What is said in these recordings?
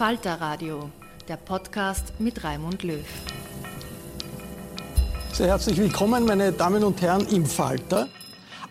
Falter Radio, der Podcast mit Raimund Löw. Sehr herzlich willkommen, meine Damen und Herren, im Falter.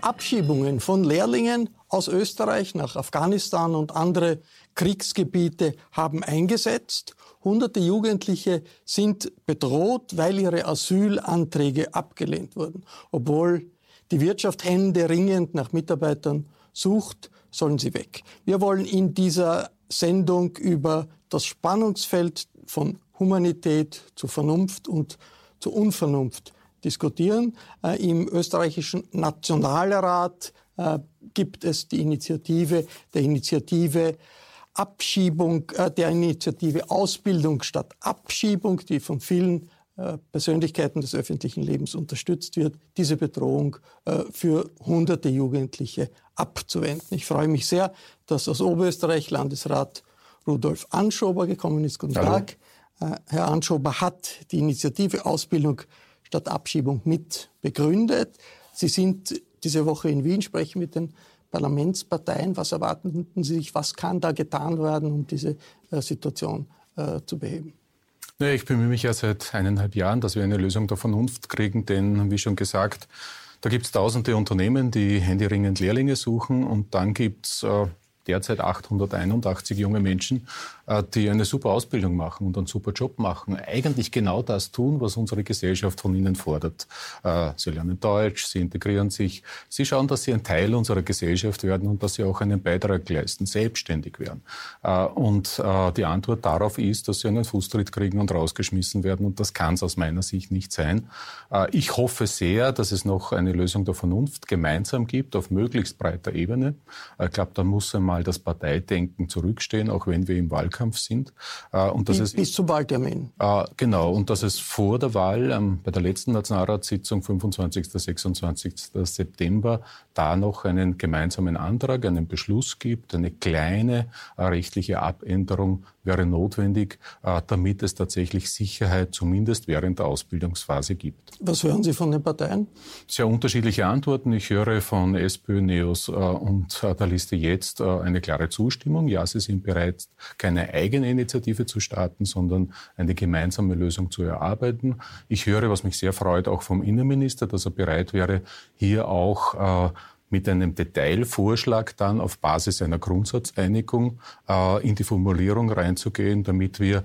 Abschiebungen von Lehrlingen aus Österreich nach Afghanistan und andere Kriegsgebiete haben eingesetzt. Hunderte Jugendliche sind bedroht, weil ihre Asylanträge abgelehnt wurden. Obwohl die Wirtschaft händeringend nach Mitarbeitern sucht, sollen sie weg. Wir wollen in dieser Sendung über das Spannungsfeld von Humanität zu Vernunft und zu Unvernunft diskutieren. Äh, Im österreichischen Nationalrat äh, gibt es die Initiative der Initiative Abschiebung, äh, der Initiative Ausbildung statt Abschiebung, die von vielen äh, Persönlichkeiten des öffentlichen Lebens unterstützt wird, diese Bedrohung äh, für hunderte Jugendliche abzuwenden. Ich freue mich sehr, dass aus Oberösterreich Landesrat Rudolf Anschober gekommen ist. Guten Hallo. Tag. Äh, Herr Anschober hat die Initiative Ausbildung statt Abschiebung mit begründet. Sie sind diese Woche in Wien, sprechen mit den Parlamentsparteien. Was erwarten Sie sich? Was kann da getan werden, um diese Situation zu beheben? Naja, ich bemühe mich ja seit eineinhalb Jahren, dass wir eine Lösung der Vernunft kriegen, denn wie schon gesagt, da gibt es tausende Unternehmen, die händeringend Lehrlinge suchen und dann gibt es äh, derzeit 881 junge Menschen, äh, die eine super Ausbildung machen und einen super Job machen. Eigentlich genau das tun, was unsere Gesellschaft von ihnen fordert. Äh, sie lernen Deutsch, sie integrieren sich, sie schauen, dass sie ein Teil unserer Gesellschaft werden und dass sie auch einen Beitrag leisten, selbstständig werden. Äh, und die Antwort darauf ist, dass sie einen Fußtritt kriegen und rausgeschmissen werden. Und das kann es aus meiner Sicht nicht sein. Ich hoffe sehr, dass es noch eine Lösung der Vernunft gemeinsam gibt, auf möglichst breiter Ebene. Ich glaube, da muss einmal mal das Parteidenken zurückstehen, auch wenn wir im Wahlkampf sind. Äh, und dass bis, es, bis zum Wahltermin. Äh, genau, und dass es vor der Wahl ähm, bei der letzten Nationalratssitzung 25. 26. September da noch einen gemeinsamen Antrag, einen Beschluss gibt, eine kleine äh, rechtliche Abänderung wäre notwendig, äh, damit es tatsächlich Sicherheit zumindest während der Ausbildungsphase gibt. Was hören Sie von den Parteien? Sehr unterschiedliche Antworten. Ich höre von SPÖ, NEOS äh, und der Liste jetzt eine klare Zustimmung. Ja, sie sind bereit, keine eigene Initiative zu starten, sondern eine gemeinsame Lösung zu erarbeiten. Ich höre, was mich sehr freut, auch vom Innenminister, dass er bereit wäre, hier auch mit einem Detailvorschlag dann auf Basis einer Grundsatzeinigung äh, in die Formulierung reinzugehen, damit wir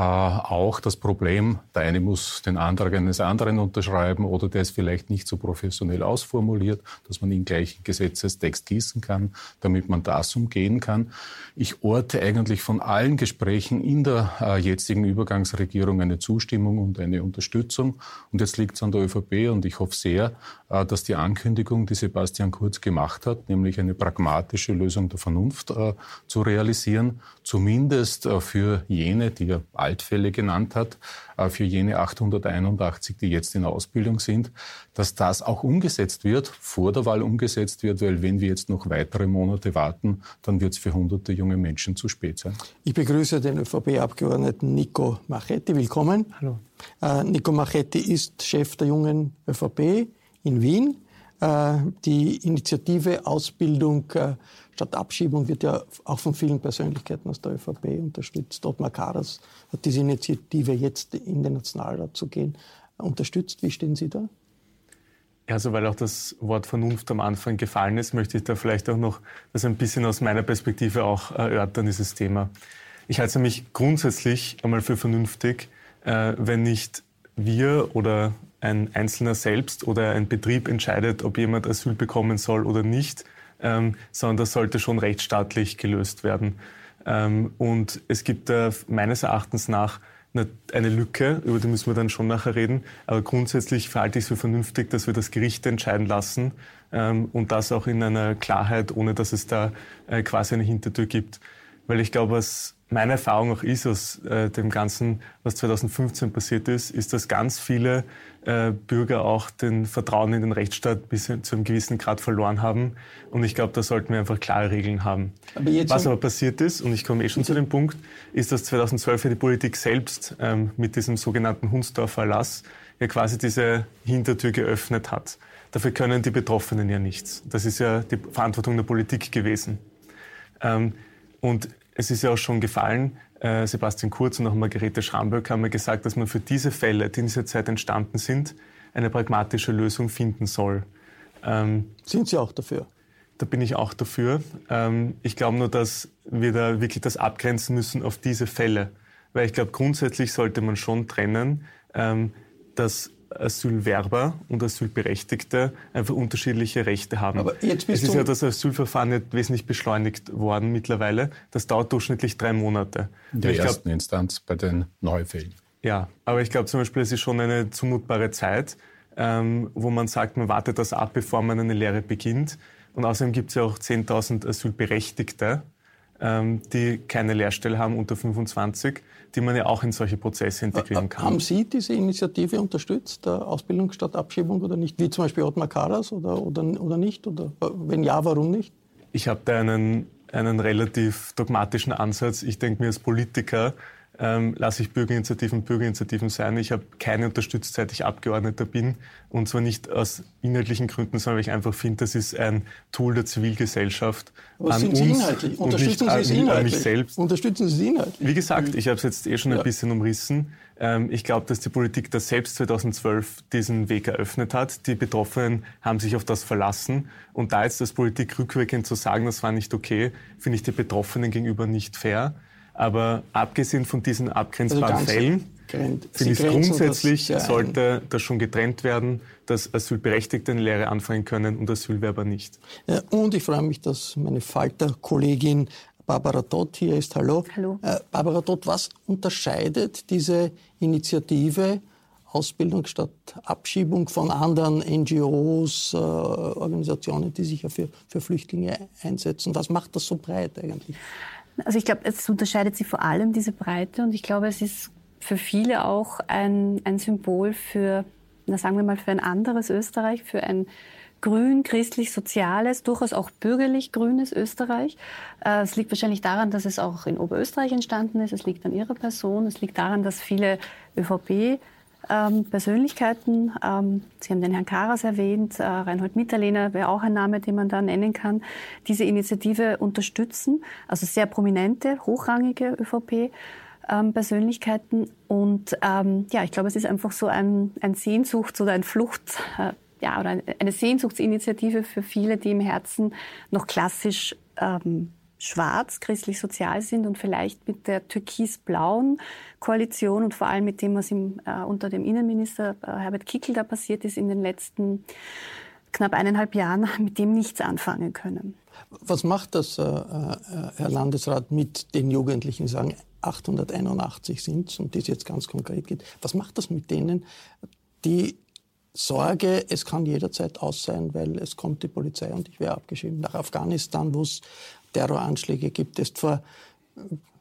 auch das Problem, der eine muss den Antrag eines anderen unterschreiben oder der ist vielleicht nicht so professionell ausformuliert, dass man ihn gleich in Gesetzestext gießen kann, damit man das umgehen kann. Ich orte eigentlich von allen Gesprächen in der äh, jetzigen Übergangsregierung eine Zustimmung und eine Unterstützung. Und jetzt liegt es an der ÖVP und ich hoffe sehr, äh, dass die Ankündigung, die Sebastian Kurz gemacht hat, nämlich eine pragmatische Lösung der Vernunft äh, zu realisieren, zumindest äh, für jene, die ja Altfälle genannt hat, äh, für jene 881, die jetzt in Ausbildung sind, dass das auch umgesetzt wird, vor der Wahl umgesetzt wird, weil wenn wir jetzt noch weitere Monate warten, dann wird es für hunderte junge Menschen zu spät sein. Ich begrüße den ÖVP-Abgeordneten Nico Machetti. Willkommen. Hallo. Äh, Nico Machetti ist Chef der jungen ÖVP in Wien. Äh, die Initiative Ausbildung äh, statt Abschiebung wird ja auch von vielen Persönlichkeiten aus der ÖVP unterstützt. Ottmar Karas hat diese Initiative jetzt in den Nationalrat zu gehen unterstützt. Wie stehen Sie da? Also weil auch das Wort Vernunft am Anfang gefallen ist, möchte ich da vielleicht auch noch das ein bisschen aus meiner Perspektive auch erörtern, dieses Thema. Ich halte nämlich grundsätzlich einmal für vernünftig, äh, wenn nicht wir oder ein Einzelner selbst oder ein Betrieb entscheidet, ob jemand Asyl bekommen soll oder nicht, ähm, sondern das sollte schon rechtsstaatlich gelöst werden. Ähm, und es gibt da meines Erachtens nach eine Lücke, über die müssen wir dann schon nachher reden. Aber grundsätzlich verhalte ich es für vernünftig, dass wir das Gericht entscheiden lassen ähm, und das auch in einer Klarheit, ohne dass es da äh, quasi eine Hintertür gibt. Weil ich glaube, was meine Erfahrung auch ist aus äh, dem Ganzen, was 2015 passiert ist, ist, dass ganz viele äh, Bürger auch den Vertrauen in den Rechtsstaat bis zu einem gewissen Grad verloren haben. Und ich glaube, da sollten wir einfach klare Regeln haben. Aber was aber passiert ist, und ich komme eh schon zu dem Punkt, ist, dass 2012 die Politik selbst ähm, mit diesem sogenannten Hunsdorfer Erlass ja quasi diese Hintertür geöffnet hat. Dafür können die Betroffenen ja nichts. Das ist ja die Verantwortung der Politik gewesen. Ähm, und es ist ja auch schon gefallen, äh, Sebastian Kurz und auch Margarete Schramböck haben mir gesagt, dass man für diese Fälle, die in dieser Zeit entstanden sind, eine pragmatische Lösung finden soll. Ähm, sind Sie auch dafür? Da bin ich auch dafür. Ähm, ich glaube nur, dass wir da wirklich das abgrenzen müssen auf diese Fälle. Weil ich glaube, grundsätzlich sollte man schon trennen, ähm, dass Asylwerber und Asylberechtigte einfach unterschiedliche Rechte haben. Aber jetzt bist es ist ja das Asylverfahren nicht wesentlich beschleunigt worden mittlerweile. Das dauert durchschnittlich drei Monate. In der ersten glaub, Instanz bei den Neufällen. Ja, aber ich glaube zum Beispiel, es ist schon eine zumutbare Zeit, ähm, wo man sagt, man wartet das ab, bevor man eine Lehre beginnt. Und außerdem gibt es ja auch 10.000 Asylberechtigte, die keine Lehrstelle haben unter 25 die man ja auch in solche Prozesse integrieren kann. Haben Sie diese Initiative unterstützt, der Ausbildung statt Abschiebung oder nicht? Wie zum Beispiel Ottmar Karas oder, oder, oder nicht? Oder wenn ja, warum nicht? Ich habe da einen, einen relativ dogmatischen Ansatz. Ich denke mir als Politiker, ähm, lasse ich Bürgerinitiativen Bürgerinitiativen sein. Ich habe keine unterstützt, seit ich Abgeordneter bin. Und zwar nicht aus inhaltlichen Gründen, sondern weil ich einfach finde, das ist ein Tool der Zivilgesellschaft. Was sind Sie inhaltlich? Unterstützen Sie es inhaltlich? Mich selbst. Unterstützen Sie es inhaltlich? Wie gesagt, ich habe es jetzt eh schon ja. ein bisschen umrissen. Ähm, ich glaube, dass die Politik das selbst 2012 diesen Weg eröffnet hat. Die Betroffenen haben sich auf das verlassen. Und da jetzt als Politik rückwirkend zu sagen, das war nicht okay, finde ich die Betroffenen gegenüber nicht fair. Aber abgesehen von diesen abgrenzbaren also Fällen, finde ich grundsätzlich, das sollte das schon getrennt werden, dass Asylberechtigte eine Lehre anfangen können und Asylwerber nicht. Ja, und ich freue mich, dass meine Falter-Kollegin Barbara Dott hier ist. Hallo. Hallo. Äh, Barbara Dott, was unterscheidet diese Initiative Ausbildung statt Abschiebung von anderen NGOs, äh, Organisationen, die sich ja für, für Flüchtlinge einsetzen? Was macht das so breit eigentlich? Also ich glaube, es unterscheidet sie vor allem diese Breite und ich glaube, es ist für viele auch ein, ein Symbol für, na sagen wir mal, für ein anderes Österreich, für ein grün, christlich, soziales, durchaus auch bürgerlich grünes Österreich. Äh, es liegt wahrscheinlich daran, dass es auch in Oberösterreich entstanden ist. Es liegt an ihrer Person. Es liegt daran, dass viele ÖVP ähm, Persönlichkeiten. Ähm, Sie haben den Herrn Karas erwähnt, äh, Reinhold Mitterlehner wäre auch ein Name, den man da nennen kann, diese Initiative unterstützen. Also sehr prominente, hochrangige ÖVP. Ähm, Persönlichkeiten und ähm, ja, ich glaube, es ist einfach so ein, ein Sehnsuchts- oder ein Flucht, äh, ja, oder eine Sehnsuchtsinitiative für viele, die im Herzen noch klassisch ähm, schwarz, christlich-sozial sind und vielleicht mit der türkis-blauen Koalition und vor allem mit dem, was im, äh, unter dem Innenminister äh, Herbert Kickel da passiert ist in den letzten knapp eineinhalb Jahren, mit dem nichts anfangen können. Was macht das, äh, äh Herr Landesrat, mit den Jugendlichen, sagen 881 sind und das jetzt ganz konkret geht? Was macht das mit denen, die Sorge, es kann jederzeit aus sein, weil es kommt die Polizei und ich wäre abgeschrieben nach Afghanistan, wo es Terroranschläge gibt. Erst vor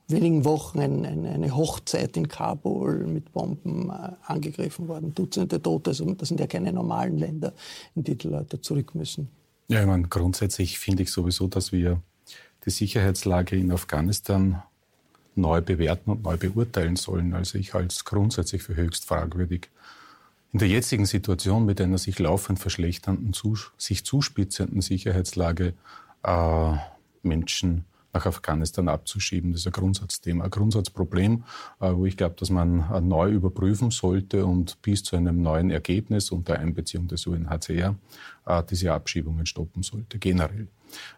wenigen Wochen ein, ein, eine Hochzeit in Kabul mit Bomben äh, angegriffen worden. Dutzende Tote. Also das sind ja keine normalen Länder, in die die Leute zurück müssen. Ja, ich meine, grundsätzlich finde ich sowieso, dass wir die Sicherheitslage in Afghanistan neu bewerten und neu beurteilen sollen. Also ich halte es grundsätzlich für höchst fragwürdig. In der jetzigen Situation mit einer sich laufend verschlechternden, sich zuspitzenden Sicherheitslage äh, Menschen nach Afghanistan abzuschieben. Das ist ein Grundsatzthema, ein Grundsatzproblem, äh, wo ich glaube, dass man äh, neu überprüfen sollte und bis zu einem neuen Ergebnis unter Einbeziehung des UNHCR äh, diese Abschiebungen stoppen sollte, generell.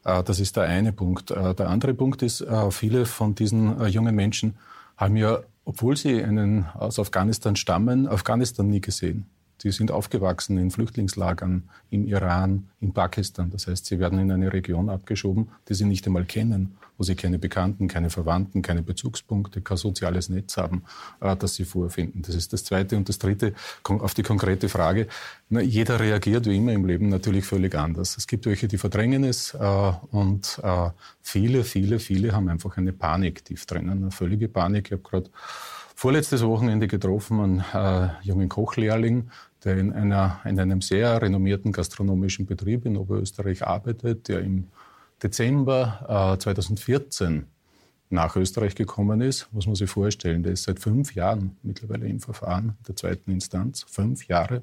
Das ist der eine Punkt. Der andere Punkt ist, viele von diesen jungen Menschen haben ja, obwohl sie einen, aus Afghanistan stammen, Afghanistan nie gesehen. Die sind aufgewachsen in Flüchtlingslagern im Iran, in Pakistan. Das heißt, sie werden in eine Region abgeschoben, die sie nicht einmal kennen, wo sie keine Bekannten, keine Verwandten, keine Bezugspunkte, kein soziales Netz haben, äh, das sie vorfinden. Das ist das Zweite. Und das Dritte, auf die konkrete Frage. Na, jeder reagiert wie immer im Leben natürlich völlig anders. Es gibt welche, die verdrängen es äh, und äh, viele, viele, viele haben einfach eine Panik tief drinnen, eine völlige Panik. Ich habe gerade vorletztes Wochenende getroffen, einen äh, jungen Kochlehrling, der in, einer, in einem sehr renommierten gastronomischen Betrieb in Oberösterreich arbeitet, der im Dezember äh, 2014 nach Österreich gekommen ist, muss man sich vorstellen. Der ist seit fünf Jahren mittlerweile im Verfahren der zweiten Instanz, fünf Jahre.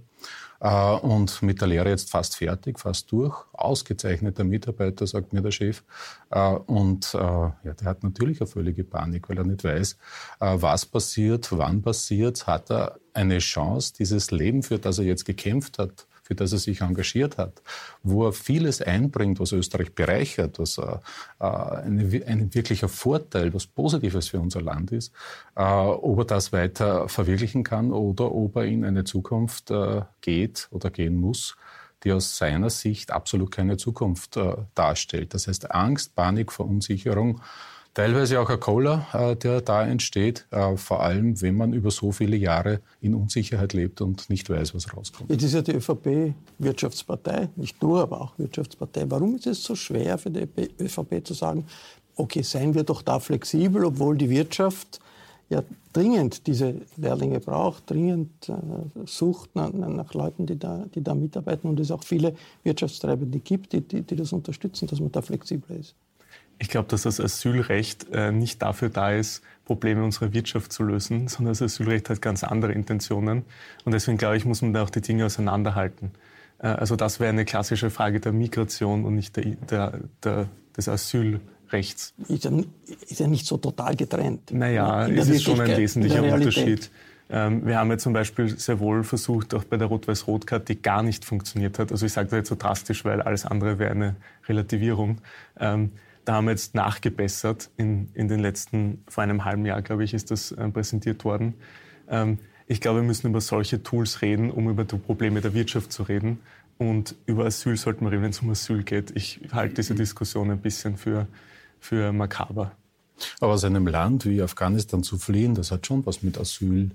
Äh, und mit der Lehre jetzt fast fertig, fast durch. Ausgezeichneter Mitarbeiter, sagt mir der Chef. Äh, und äh, ja, der hat natürlich eine völlige Panik, weil er nicht weiß, was passiert, wann passiert. Hat er eine Chance, dieses Leben, für das er jetzt gekämpft hat, für das er sich engagiert hat, wo er vieles einbringt, was Österreich bereichert, was äh, eine, ein wirklicher Vorteil, was Positives für unser Land ist, äh, ob er das weiter verwirklichen kann oder ob er in eine Zukunft äh, geht oder gehen muss, die aus seiner Sicht absolut keine Zukunft äh, darstellt. Das heißt Angst, Panik, Verunsicherung Teilweise auch ein Koller, äh, der da entsteht, äh, vor allem wenn man über so viele Jahre in Unsicherheit lebt und nicht weiß, was rauskommt. Jetzt ist ja die ÖVP Wirtschaftspartei, nicht nur, aber auch Wirtschaftspartei. Warum ist es so schwer für die ÖVP zu sagen, okay, seien wir doch da flexibel, obwohl die Wirtschaft ja dringend diese Lehrlinge braucht, dringend äh, sucht nach, nach, Leuten, die da, die da mitarbeiten und es auch viele Wirtschaftstreibende gibt, die, die, die das unterstützen, dass man da flexibler ist. Ich glaube, dass das Asylrecht äh, nicht dafür da ist, Probleme unserer Wirtschaft zu lösen, sondern das Asylrecht hat ganz andere Intentionen. Und deswegen glaube ich, muss man da auch die Dinge auseinanderhalten. Äh, also das wäre eine klassische Frage der Migration und nicht der, der, der, des Asylrechts. Ist ja, ist ja nicht so total getrennt. Naja, es ist schon ein wesentlicher Unterschied. Ähm, wir haben ja zum Beispiel sehr wohl versucht, auch bei der Rot-Weiß-Rot-Karte, die gar nicht funktioniert hat. Also ich sage das jetzt so drastisch, weil alles andere wäre eine Relativierung. Da haben wir jetzt nachgebessert. In, in den letzten, vor einem halben Jahr, glaube ich, ist das äh, präsentiert worden. Ähm, ich glaube, wir müssen über solche Tools reden, um über die Probleme der Wirtschaft zu reden. Und über Asyl sollten wir reden, wenn es um Asyl geht. Ich halte diese Diskussion ein bisschen für, für makaber. Aber aus einem Land wie Afghanistan zu fliehen, das hat schon was mit Asyl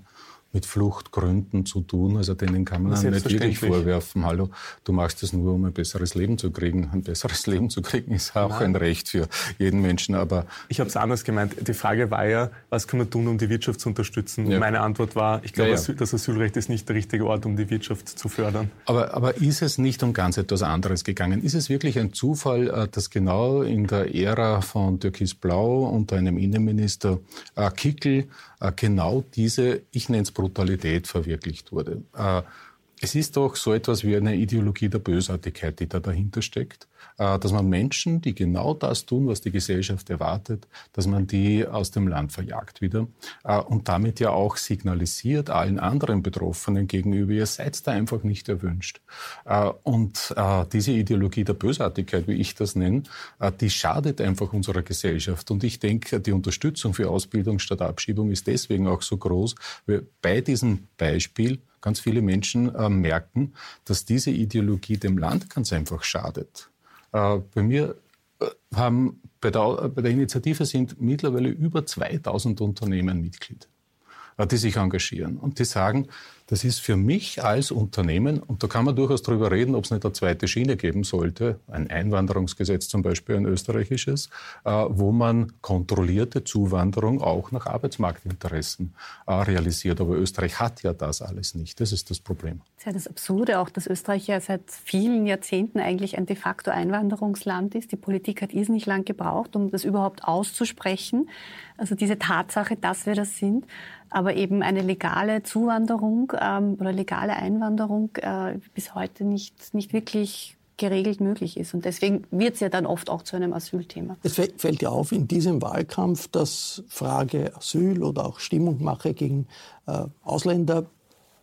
mit Fluchtgründen zu tun. Also denen kann man nicht wirklich vorwerfen, hallo, du machst das nur, um ein besseres Leben zu kriegen. Ein besseres Leben zu kriegen ist auch Nein. ein Recht für jeden Menschen. Aber ich habe es anders gemeint. Die Frage war ja, was kann man tun, um die Wirtschaft zu unterstützen? Ja. Meine Antwort war, ich glaube, ja, ja. das Asylrecht ist nicht der richtige Ort, um die Wirtschaft zu fördern. Aber, aber ist es nicht um ganz etwas anderes gegangen? Ist es wirklich ein Zufall, äh, dass genau in der Ära von Türkis Blau unter einem Innenminister äh, Kickel äh, genau diese, ich nenne es Brutalität, verwirklicht wurde. Äh, es ist doch so etwas wie eine Ideologie der Bösartigkeit, die da dahinter steckt. Äh, dass man Menschen, die genau das tun, was die Gesellschaft erwartet, dass man die aus dem Land verjagt wieder äh, und damit ja auch signalisiert allen anderen Betroffenen gegenüber, ihr seid da einfach nicht erwünscht. Äh, und diese Ideologie der Bösartigkeit, wie ich das nenne, die schadet einfach unserer Gesellschaft. Und ich denke, die Unterstützung für Ausbildung statt Abschiebung ist deswegen auch so groß, weil bei diesem Beispiel ganz viele Menschen merken, dass diese Ideologie dem Land ganz einfach schadet. Äh, bei mir äh, haben bei der, bei der Initiative sind mittlerweile über 2000 Unternehmen Mitglied, die sich engagieren. Und die sagen, Das ist für mich als Unternehmen, und da kann man durchaus darüber reden, ob es nicht eine zweite Schiene geben sollte, ein Einwanderungsgesetz zum Beispiel, ein österreichisches, äh, wo man kontrollierte Zuwanderung auch nach Arbeitsmarktinteressen äh, realisiert. Aber Österreich hat ja das alles nicht. Das ist das Problem. Das ist ja das Absurde auch, dass Österreich ja seit vielen Jahrzehnten eigentlich ein de facto Einwanderungsland ist. Die Politik hat irrsinnig lang gebraucht, um das überhaupt auszusprechen. Also diese Tatsache, dass wir das sind aber eben eine legale Zuwanderung ähm, oder legale Einwanderung äh, bis heute nicht, nicht wirklich geregelt möglich ist. Und deswegen wird es ja dann oft auch zu einem Asylthema. Es fällt ja auf in diesem Wahlkampf, dass Frage Asyl oder auch Stimmungmache gegen äh, Ausländer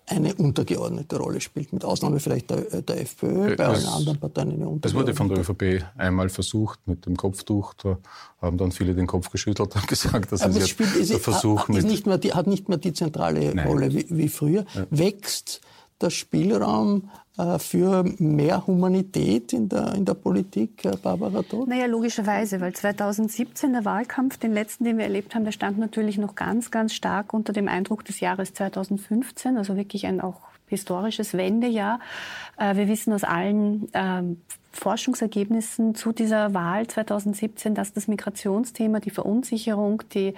eine untergeordnete Rolle spielt, mit Ausnahme vielleicht der, der FPÖ, äh, bei allen anderen Parteien eine untergeordnete. Das wurde von der ÖVP einmal versucht mit dem Kopftuch. Da haben dann viele den Kopf geschüttelt und gesagt, das ist jetzt spielt, der Versuch. Ist nicht mehr die, hat nicht mehr die zentrale Nein. Rolle wie, wie früher. Ja. Wächst der Spielraum äh, für mehr Humanität in der, in der Politik, Barbara Todt? Naja, logischerweise, weil 2017 der Wahlkampf, den letzten, den wir erlebt haben, der stand natürlich noch ganz, ganz stark unter dem Eindruck des Jahres 2015, also wirklich ein auch historisches Wendejahr. Äh, wir wissen aus allen ähm, Forschungsergebnissen zu dieser Wahl 2017, dass das Migrationsthema, die Verunsicherung, die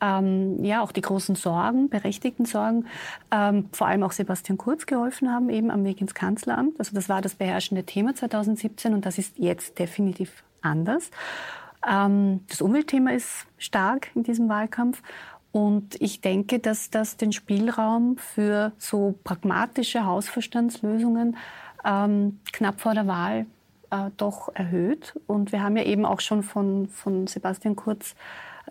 ähm, ja auch die großen Sorgen, berechtigten Sorgen, ähm, vor allem auch Sebastian Kurz geholfen haben, eben am Weg ins Kanzleramt. Also das war das beherrschende Thema 2017 und das ist jetzt definitiv anders. Ähm, das Umweltthema ist stark in diesem Wahlkampf und ich denke, dass das den Spielraum für so pragmatische Hausverstandslösungen ähm, knapp vor der Wahl äh, doch erhöht. Und wir haben ja eben auch schon von, von Sebastian Kurz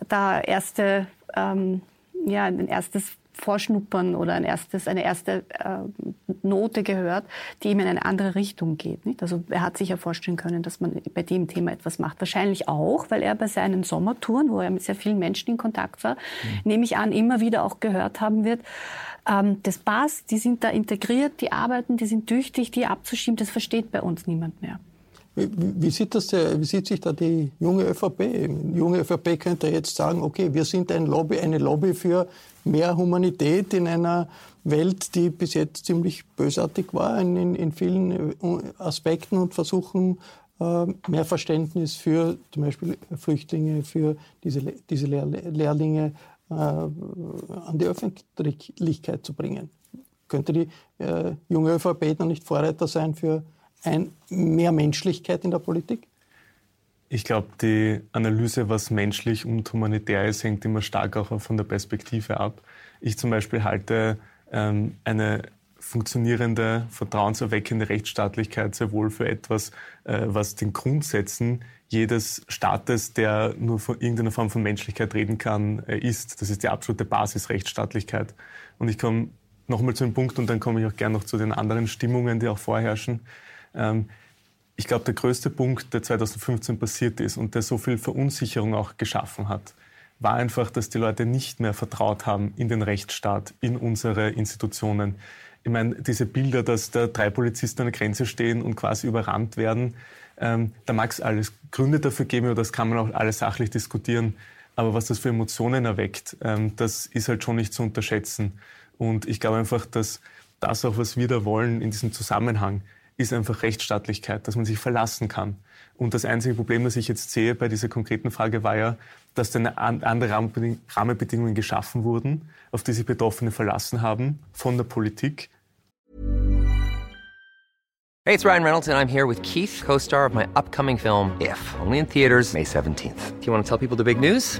da erste, ähm, ja, ein erstes Vorschnuppern oder ein erstes, eine erste äh, Note gehört, die ihm in eine andere Richtung geht. Nicht? Also er hat sich ja vorstellen können, dass man bei dem Thema etwas macht. Wahrscheinlich auch, weil er bei seinen Sommertouren, wo er mit sehr vielen Menschen in Kontakt war, mhm. nehme ich an, immer wieder auch gehört haben wird, ähm, das passt, die sind da integriert, die arbeiten, die sind tüchtig, die abzuschieben, das versteht bei uns niemand mehr. Wie, sieht das, wie sieht sich da die junge ÖVP? Die junge ÖVP könnte jetzt sagen, okay, wir sind ein Lobby, eine Lobby für mehr Humanität in einer Welt, die bis jetzt ziemlich bösartig war in, in vielen äh, Aspekten und versuchen, äh, mehr Verständnis für zum Beispiel Flüchtlinge, für diese, diese Lehrlinge äh, an die Öffentlichkeit zu bringen. Könnte die junge ÖVP dann nicht Vorreiter sein für ein mehr Menschlichkeit in der Politik? Ich glaube, die Analyse, was menschlich und humanitär ist, hängt immer stark auch von der Perspektive ab. Ich zum Beispiel halte ähm, eine funktionierende, vertrauenserweckende Rechtsstaatlichkeit sehr wohl für etwas, äh, was den Grundsätzen jedes Staates, der nur von irgendeiner Form von Menschlichkeit reden kann, äh, ist. Das ist die absolute Basis Rechtsstaatlichkeit. Und ich komme nochmal zu dem Punkt und dann komme ich auch gerne noch zu den anderen Stimmungen, die auch vorherrschen. Ähm, ich glaube, der größte Punkt, der 2015 passiert ist und der so viel Verunsicherung auch geschaffen hat, war einfach, dass die Leute nicht mehr vertraut haben in den Rechtsstaat, in unsere Institutionen. Ich meine, diese Bilder, dass da drei Polizisten an der Grenze stehen und quasi überrannt werden, ähm, da mag es alles Gründe dafür geben, oder das kann man auch alles sachlich diskutieren. Aber was das für Emotionen erweckt, ähm, das ist halt schon nicht zu unterschätzen. Und ich glaube einfach, dass das auch, was wir da wollen in diesem Zusammenhang, ist einfach Rechtsstaatlichkeit, dass man sich verlassen kann. Und das einzige Problem, das ich jetzt sehe bei dieser konkreten Frage, war ja, dass dann andere Rahmenbedingungen geschaffen wurden, auf die sich Betroffene verlassen haben von der Politik. Hey, it's Ryan Reynolds and I'm here with Keith, co-star of my upcoming film If, only in theaters May 17th. Do you want to tell people the big news?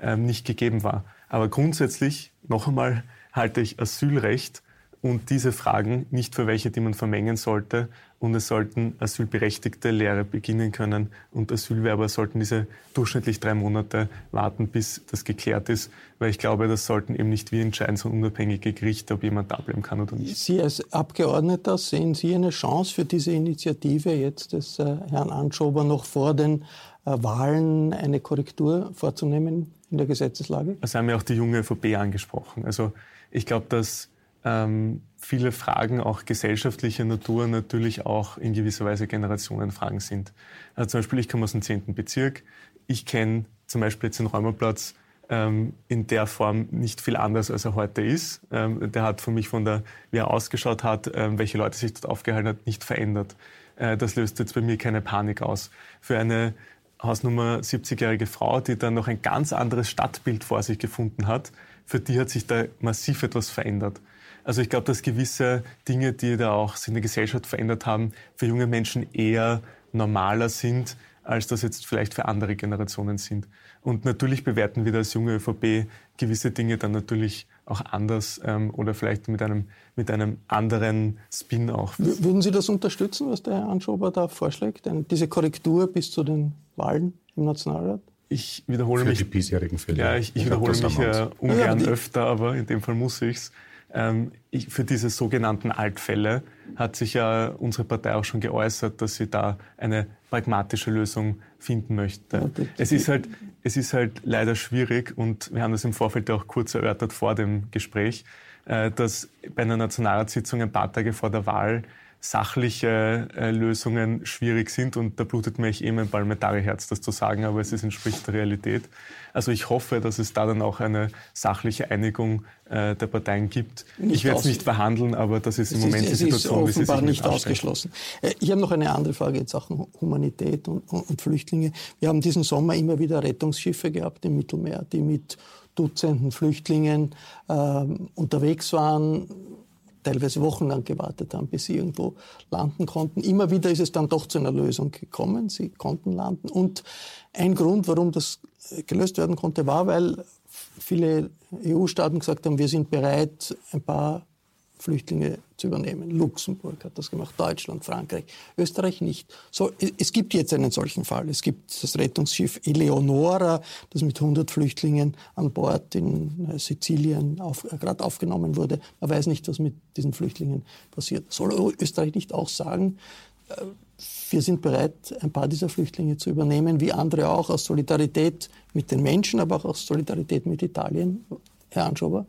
ähm, nicht gegeben war. Aber grundsätzlich, noch einmal, halte ich Asylrecht und diese Fragen nicht für welche, die man vermengen sollte. Und es sollten asylberechtigte Lehre beginnen können und Asylwerber sollten diese durchschnittlich drei Monate warten, bis das geklärt ist. Weil ich glaube, das sollten eben nicht wir entscheiden, sondern unabhängige Gerichte, ob jemand da bleiben kann oder nicht. Sie als Abgeordneter, sehen Sie eine Chance für diese Initiative jetzt des äh, Herrn Anschober noch vor den äh, Wahlen eine Korrektur vorzunehmen in der Gesetzeslage? Also haben ja auch die junge ÖVP angesprochen. Also ich glaube, dass ähm, viele Fragen auch gesellschaftlicher Natur natürlich auch in gewisser Weise Generationenfragen sind. Also zum Beispiel, ich komme aus dem 10. Bezirk. Ich kenne zum Beispiel jetzt den Räumerplatz ähm, in der Form nicht viel anders, als er heute ist. Ähm, der hat für mich von der, wie er ausgeschaut hat, ähm, welche Leute sich dort aufgehalten hat, nicht verändert. Äh, das löst jetzt bei mir keine Panik aus. Für eine Hausnummer 70-jährige Frau, die dann noch ein ganz anderes Stadtbild vor sich gefunden hat, für die hat sich da massiv etwas verändert. Also ich glaube, dass gewisse Dinge, die da auch sich in der Gesellschaft verändert haben, für junge Menschen eher normaler sind, als das jetzt vielleicht für andere Generationen sind. Und natürlich bewerten wir als junge ÖVP gewisse Dinge dann natürlich auch anders ähm, oder vielleicht mit einem, mit einem anderen Spin auch. Würden Sie das unterstützen, was der Herr Anschober da vorschlägt? Denn diese Korrektur bis zu den Wahlen im Nationalrat? Ich wiederhole Für mich. die bisherigen Fälle. Ja, ich, ich wiederhole mich äh, ungern ja, öfter, aber in dem Fall muss ich's. Ähm, ich, für diese sogenannten Altfälle hat sich ja unsere Partei auch schon geäußert, dass sie da eine pragmatische Lösung finden möchte. Es ist halt, es ist halt leider schwierig und wir haben das im Vorfeld auch kurz erörtert vor dem Gespräch, äh, dass bei einer Nationalratssitzung ein paar Tage vor der Wahl sachliche äh, Lösungen schwierig sind und da blutet mir eh mein Parlamentarierherz, das zu sagen, aber es ist, entspricht der Realität. Also ich hoffe, dass es da dann auch eine sachliche Einigung äh, der Parteien gibt. Nicht ich werde es nicht verhandeln, aber das ist im Moment ist, die Situation, wie sie sich nicht ausgeschlossen. Äh, ich habe noch eine andere Frage in Sachen Humanität und, und, und Flüchtlinge. Wir haben diesen Sommer immer wieder Rettungsschiffe gehabt im Mittelmeer, die mit Dutzenden Flüchtlingen äh, unterwegs waren teilweise wochenlang gewartet haben, bis sie irgendwo landen konnten. Immer wieder ist es dann doch zu einer Lösung gekommen. Sie konnten landen. Und ein Grund, warum das gelöst werden konnte, war, weil viele EU-Staaten gesagt haben, wir sind bereit, ein paar Flüchtlinge zu übernehmen. Luxemburg hat das gemacht, Deutschland, Frankreich, Österreich nicht. So, es gibt jetzt einen solchen Fall. Es gibt das Rettungsschiff Eleonora, das mit 100 Flüchtlingen an Bord in äh, Sizilien auf, äh, gerade aufgenommen wurde. Man weiß nicht, was mit diesen Flüchtlingen passiert. Soll Österreich nicht auch sagen, äh, wir sind bereit, ein paar dieser Flüchtlinge zu übernehmen, wie andere auch, aus Solidarität mit den Menschen, aber auch aus Solidarität mit Italien. Herr Anschober?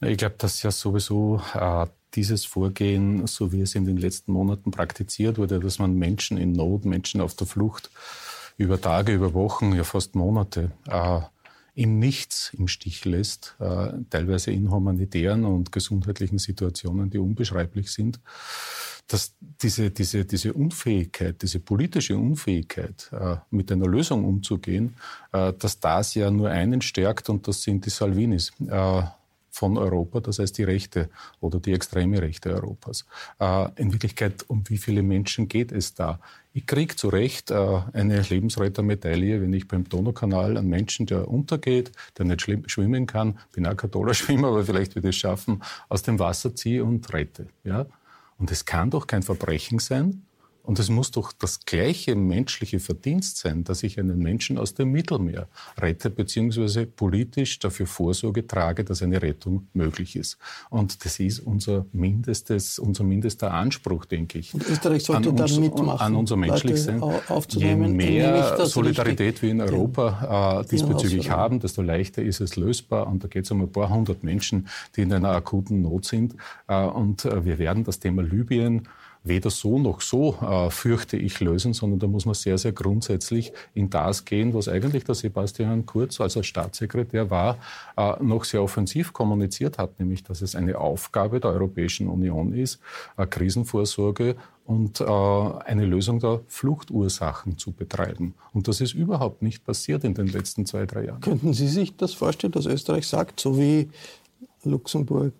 Ich glaube, dass ja sowieso äh, dieses Vorgehen, so wie es in den letzten Monaten praktiziert wurde, dass man Menschen in Not, Menschen auf der Flucht über Tage, über Wochen, ja fast Monate äh, im Nichts im Stich lässt, äh, teilweise in humanitären und gesundheitlichen Situationen, die unbeschreiblich sind, dass diese, diese, diese Unfähigkeit, diese politische Unfähigkeit, äh, mit einer Lösung umzugehen, äh, dass das ja nur einen stärkt und das sind die Salvinis. Von Europa, das heißt die Rechte oder die extreme Rechte Europas. Äh, in Wirklichkeit, um wie viele Menschen geht es da? Ich kriege zu Recht äh, eine Lebensrettermedaille, wenn ich beim Donaukanal einen Menschen, der untergeht, der nicht schwimmen kann, bin auch kein toller Schwimmer, aber vielleicht wird es schaffen, aus dem Wasser ziehe und rette. Ja? Und es kann doch kein Verbrechen sein, und es muss doch das gleiche menschliche Verdienst sein, dass ich einen Menschen aus dem Mittelmeer rette, beziehungsweise politisch dafür Vorsorge trage, dass eine Rettung möglich ist. Und das ist unser mindestes, unser mindester Anspruch, denke ich. Und Österreich sollte uns, da mitmachen. An unser Menschlichsein. Je mehr Solidarität wir in Europa äh, diesbezüglich haben, desto leichter ist es lösbar. Und da geht es um ein paar hundert Menschen, die in einer akuten Not sind. Äh, und äh, wir werden das Thema Libyen weder so noch so, äh, fürchte ich, lösen, sondern da muss man sehr, sehr grundsätzlich in das gehen, was eigentlich der Sebastian Kurz, als er Staatssekretär war, äh, noch sehr offensiv kommuniziert hat, nämlich dass es eine Aufgabe der Europäischen Union ist, äh, Krisenvorsorge und äh, eine Lösung der Fluchtursachen zu betreiben. Und das ist überhaupt nicht passiert in den letzten zwei, drei Jahren. Könnten Sie sich das vorstellen, dass Österreich sagt, so wie Luxemburg,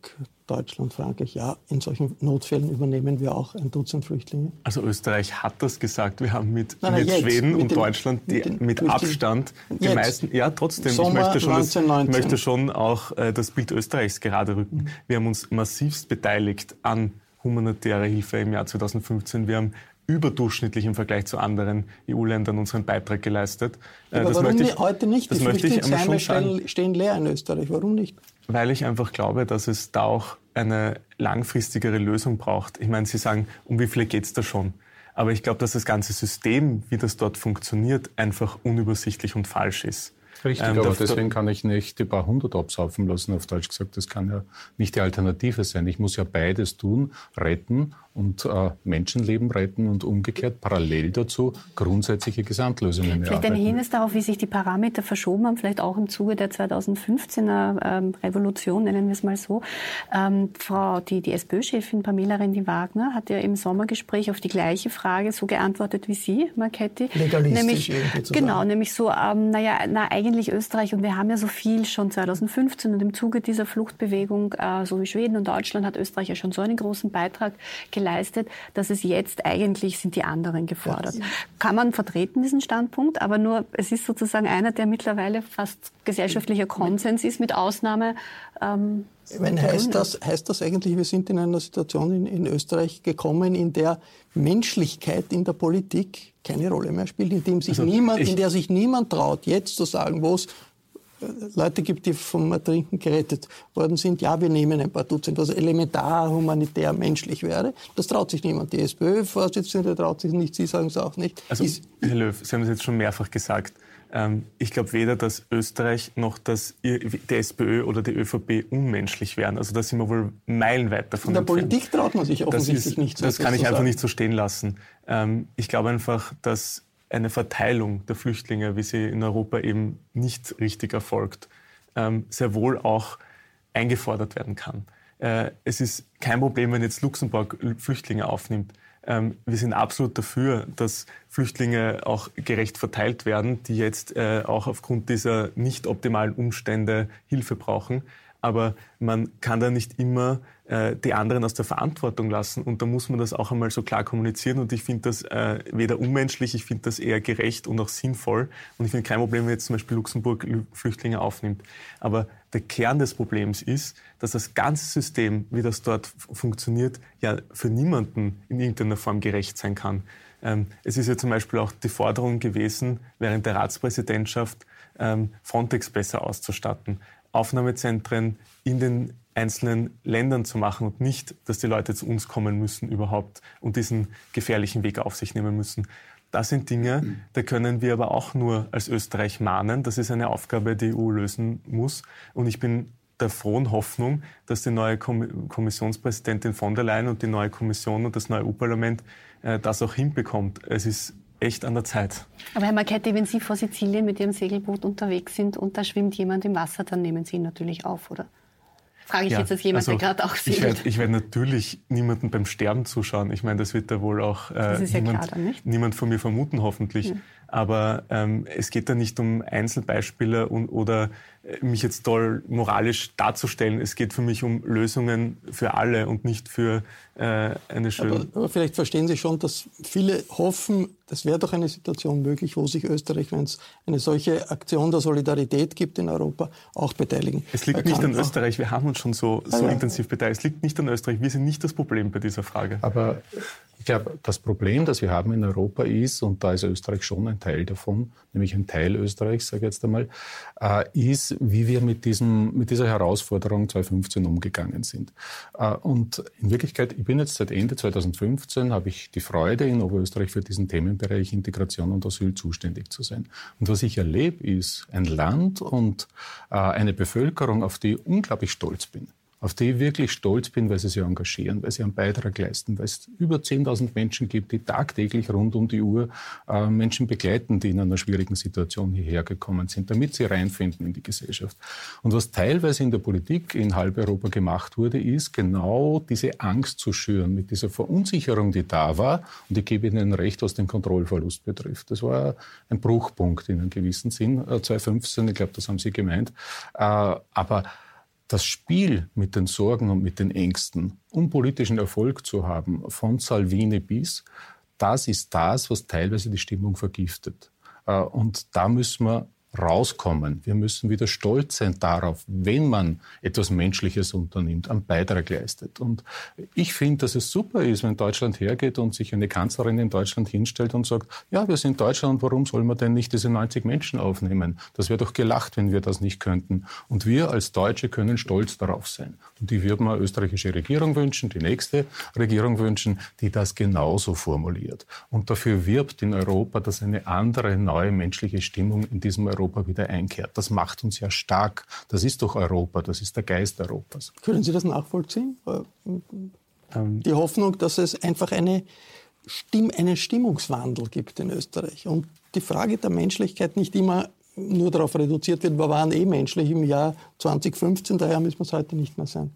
Deutschland, Frankreich, ja, in solchen Notfällen übernehmen wir auch ein Dutzend Flüchtlinge. Also Österreich hat das gesagt. Wir haben mit, nein, nein, mit Schweden mit und den, Deutschland die, mit, mit Abstand die jetzt. meisten. Ja, trotzdem. Sommer ich möchte schon, 1919. Das, möchte schon auch äh, das Bild Österreichs gerade rücken. Wir haben uns massivst beteiligt an humanitärer Hilfe im Jahr 2015. Wir haben überdurchschnittlich im Vergleich zu anderen EU-Ländern unseren Beitrag geleistet. Äh, Aber das warum ich, heute nicht? Die Flüchtlingsheime stehen, stehen leer in Österreich. Warum nicht? Weil ich einfach glaube, dass es da auch eine langfristigere Lösung braucht. Ich meine, Sie sagen, um wie viele geht es da schon? Aber ich glaube, dass das ganze System, wie das dort funktioniert, einfach unübersichtlich und falsch ist. Richtig, ähm, aber deswegen kann ich nicht die paar hundert absaufen lassen, auf Deutsch gesagt. Das kann ja nicht die Alternative sein. Ich muss ja beides tun, retten und äh, Menschenleben retten und umgekehrt parallel dazu grundsätzliche Gesamtlösungen Vielleicht ein Hinweis darauf, wie sich die Parameter verschoben haben, vielleicht auch im Zuge der 2015er ähm, Revolution, nennen wir es mal so. Ähm, Frau, die, die SPÖ-Chefin Pamela Rendi-Wagner hat ja im Sommergespräch auf die gleiche Frage so geantwortet wie Sie, Marchetti. Legalistisch nämlich, Genau, nämlich so, ähm, naja, na, eigentlich Österreich und wir haben ja so viel schon 2015 und im Zuge dieser Fluchtbewegung, äh, so wie Schweden und Deutschland, hat Österreich ja schon so einen großen Beitrag geleistet geleistet, dass es jetzt eigentlich sind die anderen gefordert. Ja. Kann man vertreten, diesen Standpunkt, aber nur, es ist sozusagen einer, der mittlerweile fast gesellschaftlicher Konsens ist, mit Ausnahme ähm, meine, heißt, das, heißt das eigentlich, wir sind in einer Situation in, in, Österreich gekommen, in der Menschlichkeit in der Politik keine Rolle mehr spielt, in, dem sich also niemand, in der sich niemand traut, jetzt zu sagen, wo es Leute gibt, die vom Ertrinken gerettet worden sind. Ja, wir nehmen ein paar Dutzend, was elementar, humanitär, menschlich wäre. Das traut sich niemand. Die SPÖ-Vorsitzende traut sich nicht, Sie sagen es auch nicht. Also, Herr Löw, Sie haben es jetzt schon mehrfach gesagt. Ähm, ich glaube weder, dass Österreich noch dass die SPÖ oder die ÖVP unmenschlich wären. Also da sind wir wohl meilenweit davon In der entfernt. Politik traut man sich offensichtlich das ist, nicht. So das kann ich einfach nicht so stehen lassen. Ähm, ich glaube einfach, dass eine Verteilung der Flüchtlinge, wie sie in Europa eben nicht richtig erfolgt, ähm, sehr wohl auch eingefordert werden kann. Äh, es ist kein Problem, wenn jetzt Luxemburg Flüchtlinge aufnimmt. Ähm, wir sind absolut dafür, dass Flüchtlinge auch gerecht verteilt werden, die jetzt äh, auch aufgrund dieser nicht optimalen Umstände Hilfe brauchen. Aber man kann da nicht immer äh, die anderen aus der Verantwortung lassen. Und da muss man das auch einmal so klar kommunizieren. Und ich finde das äh, weder unmenschlich, ich finde das eher gerecht und auch sinnvoll. Und ich finde kein Problem, wenn jetzt zum Beispiel Luxemburg Flüchtlinge aufnimmt. Aber der Kern des Problems ist, dass das ganze System, wie das dort funktioniert, ja für niemanden in irgendeiner Form gerecht sein kann. Ähm, es ist ja zum Beispiel auch die Forderung gewesen, während der Ratspräsidentschaft ähm, Frontex besser auszustatten. Aufnahmezentren in den einzelnen Ländern zu machen und nicht, dass die Leute zu uns kommen müssen überhaupt und diesen gefährlichen Weg auf sich nehmen müssen. Das sind Dinge, da können wir aber auch nur als Österreich mahnen. Das ist eine Aufgabe, die die EU lösen muss. Und ich bin der frohen Hoffnung, dass die neue Kommissionspräsidentin von der Leyen und die neue Kommission und das neue EU-Parlament äh, das auch hinbekommt. Es ist echt an der Zeit. Aber Herr Marchetti, wenn Sie vor Sizilien mit Ihrem Segelboot unterwegs sind und da schwimmt jemand im Wasser, dann nehmen Sie ihn natürlich auf, oder? Frage ich ja, jetzt als jemand, also der gerade auch sieht. Ich werde werd natürlich niemanden beim Sterben zuschauen. Ich meine, das wird da wohl auch äh, niemand, ja niemand, von mir vermuten, hoffentlich. Ja. Aber ähm, es geht da nicht um Einzelbeispiele und, oder äh, mich jetzt toll moralisch darzustellen. Es geht für mich um Lösungen für alle und nicht für äh, eine schöne. Aber, aber, vielleicht verstehen Sie schon, dass viele hoffen, das wäre doch eine Situation möglich, wo sich Österreich, wenn es eine solche Aktion der Solidarität gibt in Europa, auch beteiligen. Es liegt nicht an Österreich. Wir haben uns schon so, so ja. intensiv beteiligt. Es liegt nicht an Österreich. Wir sind nicht das Problem bei dieser Frage. Aber glaube, das Problem, das wir haben in Europa ist, und da ist Österreich schon ein Teil davon, nämlich ein Teil Österreichs, sage ich jetzt einmal, äh, ist, wie wir mit, diesem, mit dieser Herausforderung 2015 umgegangen sind. Äh, und in Wirklichkeit, ich bin jetzt seit Ende 2015, habe ich die Freude, in Oberösterreich für diesen Themenbereich Integration und Asyl zuständig zu sein. Und was ich erlebe, ist ein Land und äh, eine Bevölkerung, auf die ich unglaublich stolz bin auf die ich wirklich stolz bin, weil sie sich engagieren, weil sie einen Beitrag leisten, weil es über 10.000 Menschen gibt, die tagtäglich rund um die Uhr äh, Menschen begleiten, die in einer schwierigen Situation hierher gekommen sind, damit sie reinfinden in die Gesellschaft. Und was teilweise in der Politik in halb Europa gemacht wurde, ist genau diese Angst zu schüren mit dieser Verunsicherung, die da war. Und ich gebe Ihnen recht, was den Kontrollverlust betrifft. Das war ein Bruchpunkt in einem gewissen Sinn, 2015, äh, ich glaube, das haben Sie gemeint. Äh, aber das Spiel mit den Sorgen und mit den Ängsten, um politischen Erfolg zu haben, von Salvini bis, das ist das, was teilweise die Stimmung vergiftet. Äh, und da müssen wir rauskommen. Wir müssen wieder stolz sein darauf, wenn man etwas Menschliches unternimmt, einen Beitrag leistet. Und ich finde, dass es super ist, wenn Deutschland hergeht und sich eine Kanzlerin in Deutschland hinstellt und sagt, ja, wir sind Deutschland, warum soll man denn nicht diese 90 Menschen aufnehmen? Das wäre doch gelacht, wenn wir das nicht könnten. Und wir als Deutsche können stolz darauf sein. Und ich würde mir österreichische Regierung wünschen, die nächste Regierung wünschen, die das genauso formuliert und dafür wirbt in Europa, dass eine andere, neue menschliche Stimmung in diesem Europa Europa wieder einkehrt. Das macht uns ja stark. Das ist doch Europa, das ist der Geist Europas. Können Sie das nachvollziehen? Ähm. Die Hoffnung, dass es einfach eine Stimm einen Stimmungswandel gibt in Österreich und die Frage der Menschlichkeit nicht immer nur darauf reduziert wird, wir waren eh menschlich im Jahr 2015, daher müssen wir es heute nicht mehr sein.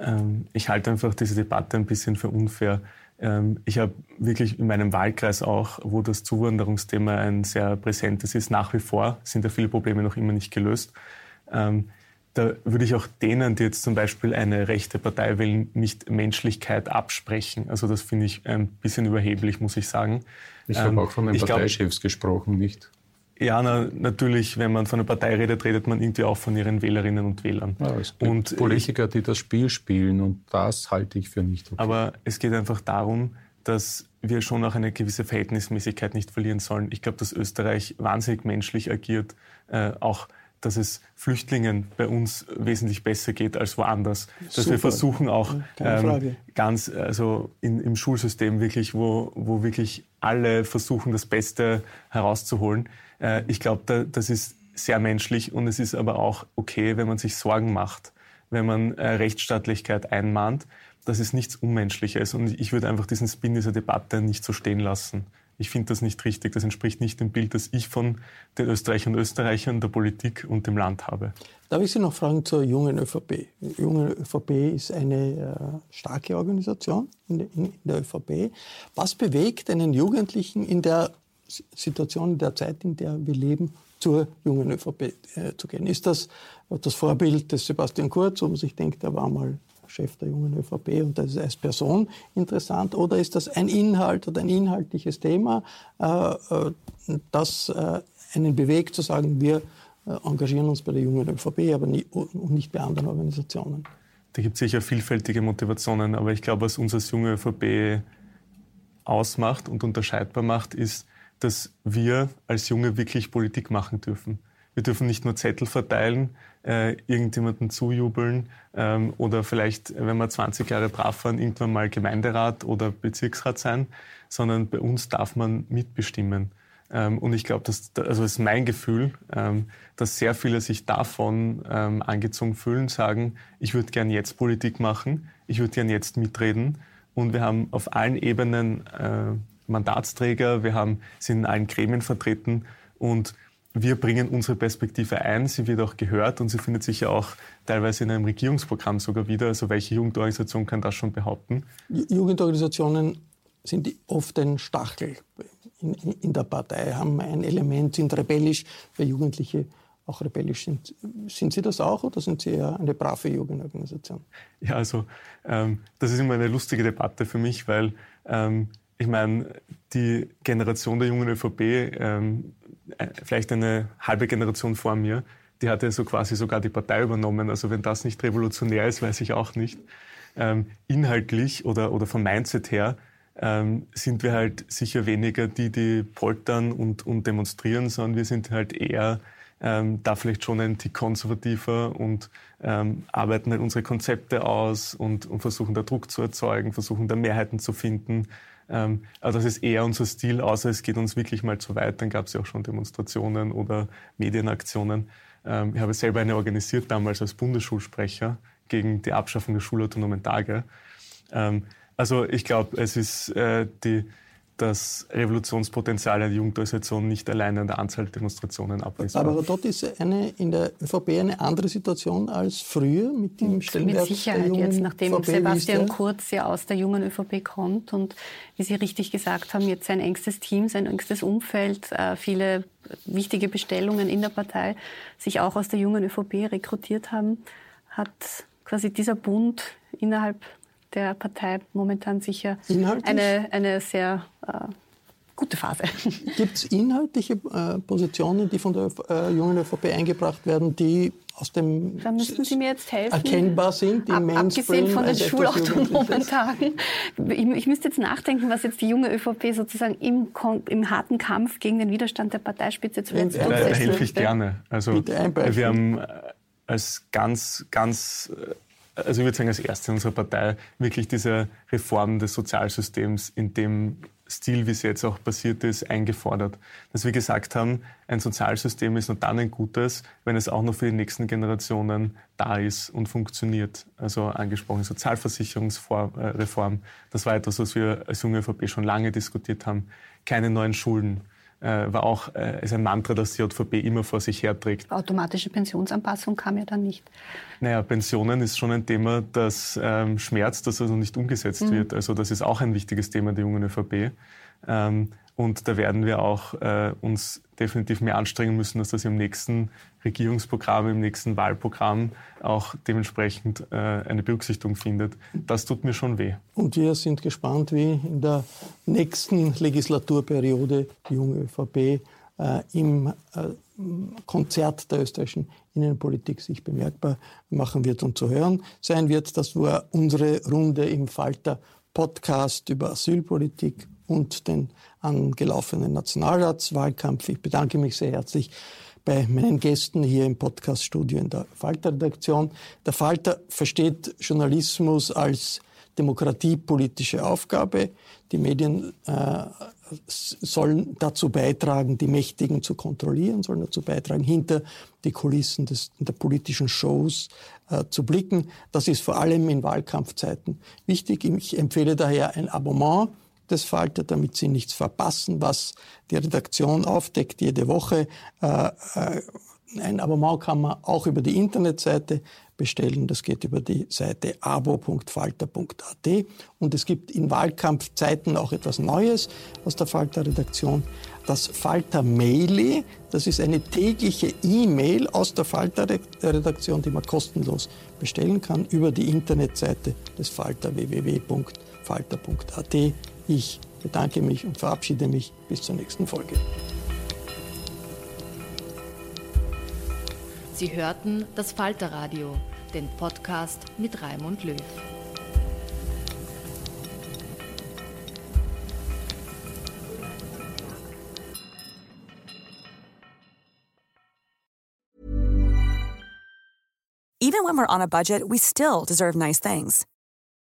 Ähm, ich halte einfach diese Debatte ein bisschen für unfair. Ähm, ich habe wirklich in meinem Wahlkreis auch, wo das Zuwanderungsthema ein sehr präsentes ist, nach wie vor sind da viele Probleme noch immer nicht gelöst. Ähm, da würde ich auch denen, die jetzt zum Beispiel eine rechte Partei wählen, nicht Menschlichkeit absprechen. Also das finde ich ein bisschen überheblich, muss ich sagen. Ich habe ähm, auch von den Parteichefs gesprochen, nicht? Ja, na, natürlich, wenn man von einer Partei redet, redet man irgendwie auch von ihren Wählerinnen und Wählern. Ja, es gibt und Politiker, die das Spiel spielen und das halte ich für nicht okay. Aber es geht einfach darum, dass wir schon auch eine gewisse Verhältnismäßigkeit nicht verlieren sollen. Ich glaube, dass Österreich wahnsinnig menschlich agiert, äh, auch dass es Flüchtlingen bei uns wesentlich besser geht als woanders. Dass Super. wir versuchen auch ähm, ganz also in, im Schulsystem wirklich, wo, wo wirklich alle versuchen, das Beste herauszuholen. Äh, ich glaube, da, das ist sehr menschlich und es ist aber auch okay, wenn man sich Sorgen macht, wenn man äh, Rechtsstaatlichkeit einmahnt. Das ist nichts Unmenschliches und ich würde einfach diesen Spin dieser Debatte nicht so stehen lassen. Ich finde das nicht richtig. Das entspricht nicht dem Bild, das ich von den Österreichern und Österreichern, der Politik und dem Land habe. Darf ich Sie noch fragen zur jungen ÖVP? Die junge ÖVP ist eine äh, starke Organisation in der, in der ÖVP. Was bewegt einen Jugendlichen in der Situation, der Zeit, in der wir leben, zur jungen ÖVP äh, zu gehen? Ist das das Vorbild des Sebastian Kurz, wo man sich denkt, er war mal Chef der jungen ÖVP und das ist als Person interessant? Oder ist das ein Inhalt oder ein inhaltliches Thema, äh, äh das äh, einen bewegt zu sagen, wir äh, engagieren uns bei der jungen ÖVP, aber nie, und nicht bei anderen Organisationen? Da gibt es sicher vielfältige Motivationen, aber ich glaube, was uns als junge ÖVP ausmacht und unterscheidbar macht, ist, dass wir als Junge wirklich Politik machen dürfen. Wir dürfen nicht nur Zettel verteilen, äh, irgendjemanden zujubeln ähm, oder vielleicht, wenn wir 20 Jahre brav waren, irgendwann mal Gemeinderat oder Bezirksrat sein, sondern bei uns darf man mitbestimmen. Ähm, und ich glaube, dass, also es ist mein Gefühl, ähm, dass sehr viele sich davon ähm, angezogen fühlen, sagen, ich würde gern jetzt Politik machen, ich würde gern jetzt mitreden. Und wir haben auf allen Ebenen äh, Mandatsträger, wir haben, sind in allen Gremien vertreten und wir bringen unsere Perspektive ein. Sie wird auch gehört und sie findet sich ja auch teilweise in einem Regierungsprogramm sogar wieder. Also welche Jugendorganisation kann das schon behaupten? Jugendorganisationen sind oft ein Stachel in, in der Partei, haben ein Element, sind rebellisch, weil Jugendliche auch rebellisch sind. Sind Sie das auch oder sind Sie eher eine brave Jugendorganisation? Ja, also ähm, das ist immer eine lustige Debatte für mich, weil ähm, ich meine, die Generation der jungen ÖVP, ähm, äh, vielleicht eine halbe Generation vor mir, die hatte so quasi sogar die Partei übernommen. Also wenn das nicht revolutionär ist, weiß ich auch nicht. Ähm, inhaltlich oder, oder vom Mindset her ähm, sind wir halt sicher weniger die, die poltern und, und demonstrieren, sondern wir sind halt eher ähm, da vielleicht schon ein Tick konservativer und ähm, arbeiten halt unsere Konzepte aus und, und versuchen da Druck zu erzeugen, versuchen da Mehrheiten zu finden. Ähm, also das ist eher unser Stil, außer es geht uns wirklich mal zu weit. Dann gab es ja auch schon Demonstrationen oder Medienaktionen. Ähm, ich habe selber eine organisiert damals als Bundesschulsprecher gegen die Abschaffung der schulautonomen Tage. Ähm, also ich glaube, es ist äh, die das Revolutionspotenzial der Jugendorganisation nicht alleine an der Anzahl der Demonstrationen ablesbar. Aber dort ist eine, in der ÖVP eine andere Situation als früher mit dem Stellenwert Mit Sicherheit jetzt, nachdem ÖVP Sebastian Kurz ja aus der jungen ÖVP kommt und, wie Sie richtig gesagt haben, jetzt sein engstes Team, sein engstes Umfeld, äh, viele wichtige Bestellungen in der Partei sich auch aus der jungen ÖVP rekrutiert haben hat quasi dieser Bund innerhalb der Partei momentan sicher eine, eine sehr äh, gute Phase. Gibt es inhaltliche äh, Positionen, die von der äh, jungen ÖVP eingebracht werden, die aus dem da müssten Sie mir jetzt helfen. erkennbar sind im Ab, Abgesehen von den schulautonomen Tagen. Ich, ich, müsste jetzt nachdenken, was jetzt die junge ÖVP sozusagen im, im harten Kampf gegen den Widerstand der Parteispitze zuletzt ja, Da helfe ich gerne. Also, wir haben äh, als ganz, ganz äh, also ich würde sagen, als erste in unserer Partei wirklich diese Reform des Sozialsystems in dem Stil, wie es jetzt auch passiert ist, eingefordert. Dass wir gesagt haben, ein Sozialsystem ist nur dann ein gutes, wenn es auch noch für die nächsten Generationen da ist und funktioniert. Also angesprochen Sozialversicherungsreform, das war etwas, was wir als junge ÖVP schon lange diskutiert haben. Keine neuen Schulden, äh, war auch äh, ist ein Mantra, das die JVP immer vor sich herträgt. Automatische Pensionsanpassung kam ja dann nicht. Naja, Pensionen ist schon ein Thema, das ähm, schmerzt, dass es noch nicht umgesetzt mhm. wird. Also das ist auch ein wichtiges Thema der jungen ÖVP. Ähm, und da werden wir auch äh, uns definitiv mehr anstrengen müssen, dass das im nächsten Regierungsprogramm, im nächsten Wahlprogramm auch dementsprechend äh, eine Berücksichtigung findet. Das tut mir schon weh. Und wir sind gespannt, wie in der nächsten Legislaturperiode die junge ÖVP äh, im äh, Konzert der österreichischen Innenpolitik sich bemerkbar machen wird und zu hören sein wird. Das war unsere Runde im Falter Podcast über Asylpolitik und den angelaufenen Nationalratswahlkampf. Ich bedanke mich sehr herzlich bei meinen Gästen hier im Podcaststudio in der Falter-Redaktion. Der Falter versteht Journalismus als demokratiepolitische Aufgabe. Die Medien äh, sollen dazu beitragen, die Mächtigen zu kontrollieren, sollen dazu beitragen, hinter die Kulissen des, der politischen Shows äh, zu blicken. Das ist vor allem in Wahlkampfzeiten wichtig. Ich empfehle daher ein Abonnement des Falter, damit Sie nichts verpassen, was die Redaktion aufdeckt jede Woche. Äh, äh, ein Abonnement kann man auch über die Internetseite bestellen. Das geht über die Seite abo.falter.at. Und es gibt in Wahlkampfzeiten auch etwas Neues aus der Falter-Redaktion. Das Falter-Maili, das ist eine tägliche E-Mail aus der Falter-Redaktion, die man kostenlos bestellen kann über die Internetseite des Falter www.falter.at. Ich bedanke mich und verabschiede mich bis zur nächsten Folge. Sie hörten das Falterradio, den Podcast mit Raimund Löw. Even when we're on a budget, we still deserve nice things.